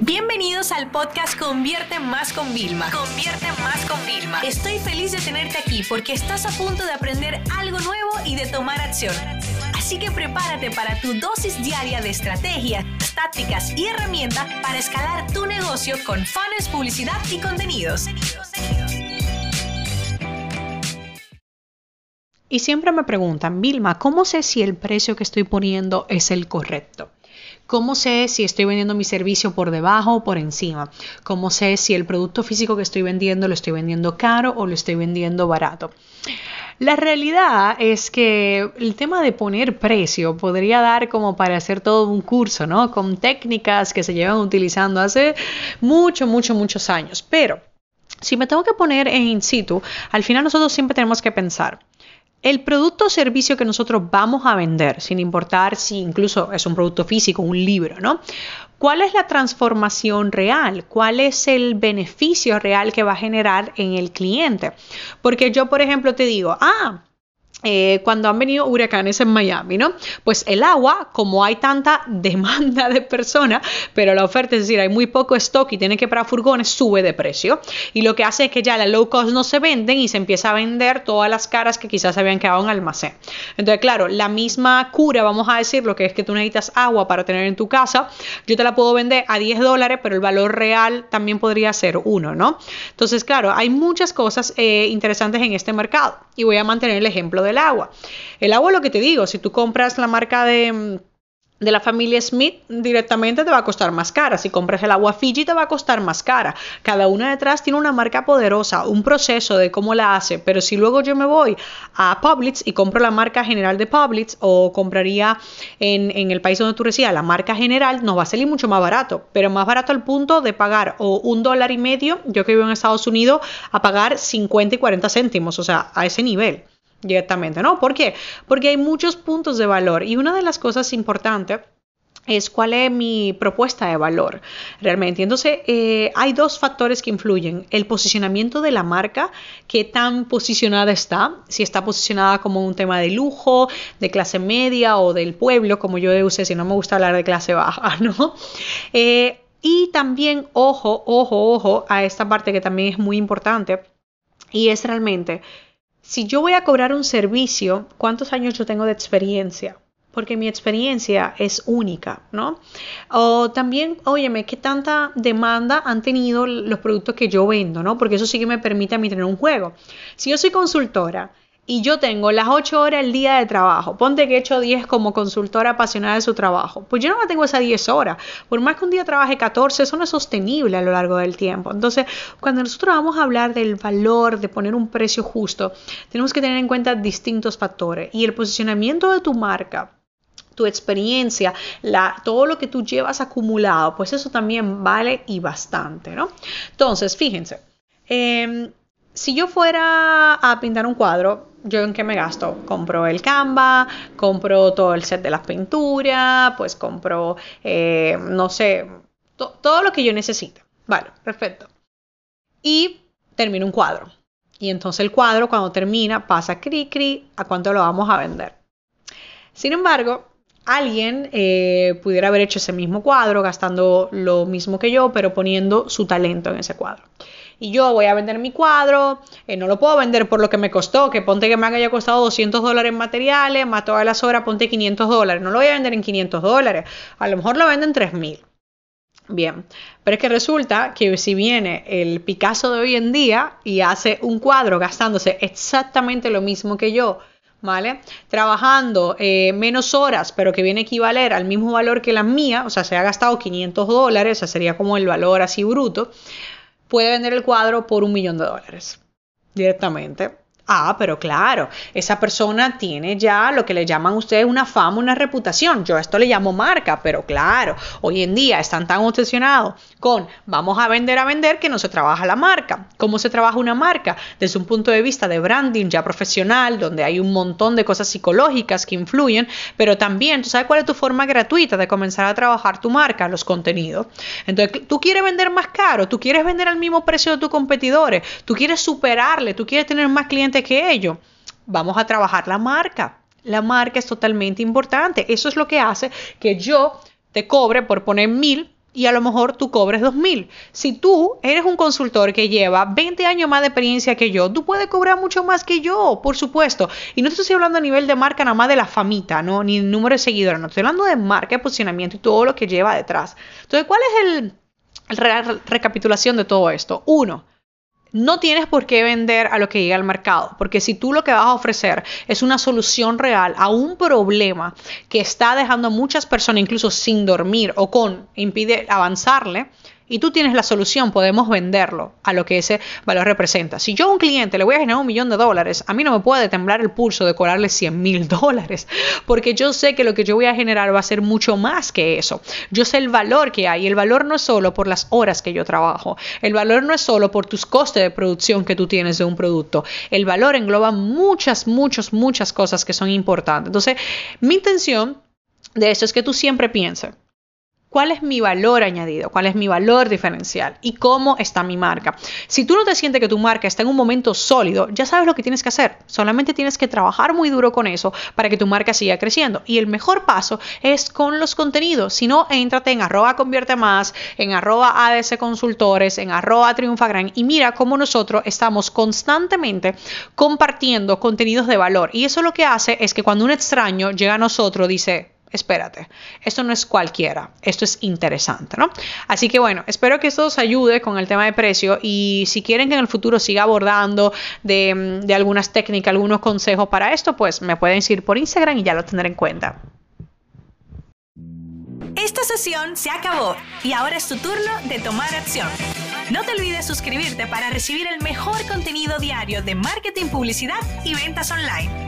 Bienvenidos al podcast Convierte Más con Vilma. Convierte Más con Vilma. Estoy feliz de tenerte aquí porque estás a punto de aprender algo nuevo y de tomar acción. Así que prepárate para tu dosis diaria de estrategias, tácticas y herramientas para escalar tu negocio con fans, publicidad y contenidos. Y siempre me preguntan, Vilma, ¿cómo sé si el precio que estoy poniendo es el correcto? ¿Cómo sé si estoy vendiendo mi servicio por debajo o por encima? ¿Cómo sé si el producto físico que estoy vendiendo lo estoy vendiendo caro o lo estoy vendiendo barato? La realidad es que el tema de poner precio podría dar como para hacer todo un curso, ¿no? Con técnicas que se llevan utilizando hace mucho, mucho, muchos años. Pero si me tengo que poner en situ, al final nosotros siempre tenemos que pensar, el producto o servicio que nosotros vamos a vender, sin importar si incluso es un producto físico, un libro, ¿no? ¿Cuál es la transformación real? ¿Cuál es el beneficio real que va a generar en el cliente? Porque yo, por ejemplo, te digo, ah, eh, cuando han venido huracanes en Miami, ¿no? Pues el agua, como hay tanta demanda de personas, pero la oferta, es decir, hay muy poco stock y tiene que parar furgones, sube de precio. Y lo que hace es que ya la low cost no se venden y se empieza a vender todas las caras que quizás habían quedado en almacén. Entonces, claro, la misma cura, vamos a decir, lo que es que tú necesitas agua para tener en tu casa, yo te la puedo vender a 10 dólares, pero el valor real también podría ser uno, ¿no? Entonces, claro, hay muchas cosas eh, interesantes en este mercado y voy a mantener el ejemplo del agua. El agua, lo que te digo, si tú compras la marca de de la familia Smith directamente te va a costar más cara. Si compras el agua Fiji te va a costar más cara. Cada una detrás tiene una marca poderosa, un proceso de cómo la hace. Pero si luego yo me voy a Publix y compro la marca general de Publix o compraría en, el país donde tú residas la marca general, nos va a salir mucho más barato. Pero más barato al punto de pagar o un dólar y medio, yo que vivo en Estados Unidos, a pagar 50 y 40 céntimos. O sea, a ese nivel directamente, ¿no? ¿Por qué? Porque hay muchos puntos de valor y una de las cosas importantes es cuál es mi propuesta de valor realmente. Entonces, eh, hay dos factores que influyen. El posicionamiento de la marca, qué tan posicionada está, si está posicionada como un tema de lujo, de clase media o del pueblo, como yo usé, si no me gusta hablar de clase baja, ¿no? Eh, y también, ojo, ojo, ojo, a esta parte que también es muy importante, y es realmente si yo voy a cobrar un servicio, ¿cuántos años yo tengo de experiencia? Porque mi experiencia es única, ¿no? O también, óyeme, ¿qué tanta demanda han tenido los productos que yo vendo, ¿no? Porque eso sí que me permite a mí tener un juego. Si yo soy consultora y yo tengo las 8 horas al día de trabajo, ponte que he hecho 10 como consultora apasionada de su trabajo, pues yo no tengo esas 10 horas. Por más que un día trabaje 14, eso no es sostenible a lo largo del tiempo. Entonces, cuando nosotros vamos a hablar del valor, de poner un precio justo, tenemos que tener en cuenta distintos factores y el posicionamiento de tu marca tu experiencia, la, todo lo que tú llevas acumulado, pues eso también vale y bastante, ¿no? Entonces, fíjense, em, si yo fuera a pintar un cuadro, ¿yo en qué me gasto? Compro el Canva, compro todo el set de las pinturas, pues compro, eh, no sé, todo lo que yo necesite. Vale, perfecto. Y termino un cuadro. Y entonces el cuadro cuando termina pasa cri cri a cuánto lo vamos a vender. Sin embargo, alguien eh, pudiera haber hecho ese mismo cuadro gastando lo mismo que yo, pero poniendo su talento en ese cuadro y yo voy a vender mi cuadro, eh, no lo puedo vender por lo que me costó, que ponte que me haya costado 200 dólares en materiales, más todas las horas, ponte 500 dólares, no lo voy a vender en 500 dólares, a lo mejor lo venden en 3000. Bien, pero es que resulta que si viene el Picasso de hoy en día y hace un cuadro gastándose exactamente lo mismo que yo, ¿vale? Trabajando eh, menos horas, pero que viene a equivaler al mismo valor que la mía, o sea, se ha gastado 500 dólares, o sea, sería como el valor así bruto, puede vender el cuadro por un millón de dólares directamente. Ah, pero claro, esa persona tiene ya lo que le llaman ustedes una fama, una reputación. Yo a esto le llamo marca, pero claro, hoy en día están tan obsesionados con vamos a vender a vender que no se trabaja la marca. ¿Cómo se trabaja una marca? Desde un punto de vista de branding ya profesional, donde hay un montón de cosas psicológicas que influyen, pero también, ¿tú sabes cuál es tu forma gratuita de comenzar a trabajar tu marca? Los contenidos. Entonces, tú quieres vender más caro, tú quieres vender al mismo precio de tus competidores, tú quieres superarle, tú quieres tener más clientes que ello. Vamos a trabajar la marca. La marca es totalmente importante. Eso es lo que hace que yo te cobre por poner mil y a lo mejor tú cobres 2.000. Si tú eres un consultor que lleva 20 años más de experiencia que yo, tú puedes cobrar mucho más que yo, por supuesto. Y no estoy hablando a nivel de marca nada más de la famita, ¿no? Ni número de seguidores, no. Estoy hablando de marca, de posicionamiento y todo lo que lleva detrás. Entonces, ¿cuál es el recapitulación de todo esto? Uno, no tienes por qué vender a lo que llega al mercado, porque si tú lo que vas a ofrecer es una solución real a un problema que está dejando a muchas personas incluso sin dormir o con impide avanzarle, y tú tienes la solución, podemos venderlo a lo que ese valor representa. Si yo a un cliente le voy a generar un millón de dólares, a mí no me puede temblar el pulso de cobrarle 100 mil dólares, porque yo sé que lo que yo voy a generar va a ser mucho más que eso. Yo sé el valor que hay. El valor no es solo por las horas que yo trabajo. El valor no es solo por tus costes de producción que tú tienes de un producto. El valor engloba muchas, muchas, muchas cosas que son importantes. Entonces, mi intención de esto es que tú siempre pienses cuál es mi valor añadido, cuál es mi valor diferencial y cómo está mi marca. Si tú no te sientes que tu marca está en un momento sólido, ya sabes lo que tienes que hacer. Solamente tienes que trabajar muy duro con eso para que tu marca siga creciendo. Y el mejor paso es con los contenidos. Si no, entrate en arroba convierte más, en arroba ADS consultores, en arroba triunfagran y mira cómo nosotros estamos constantemente compartiendo contenidos de valor. Y eso lo que hace es que cuando un extraño llega a nosotros, dice, espérate, esto no es cualquiera, esto es interesante, ¿no? Así que bueno, espero que esto os ayude con el tema de precio y si quieren que en el futuro siga abordando de, algunas técnicas, algunos consejos para esto, pues me pueden seguir por Instagram y ya lo tendré en cuenta. Esta sesión se acabó y ahora es tu turno de tomar acción. No te olvides suscribirte para recibir el mejor contenido diario de marketing, publicidad y ventas online.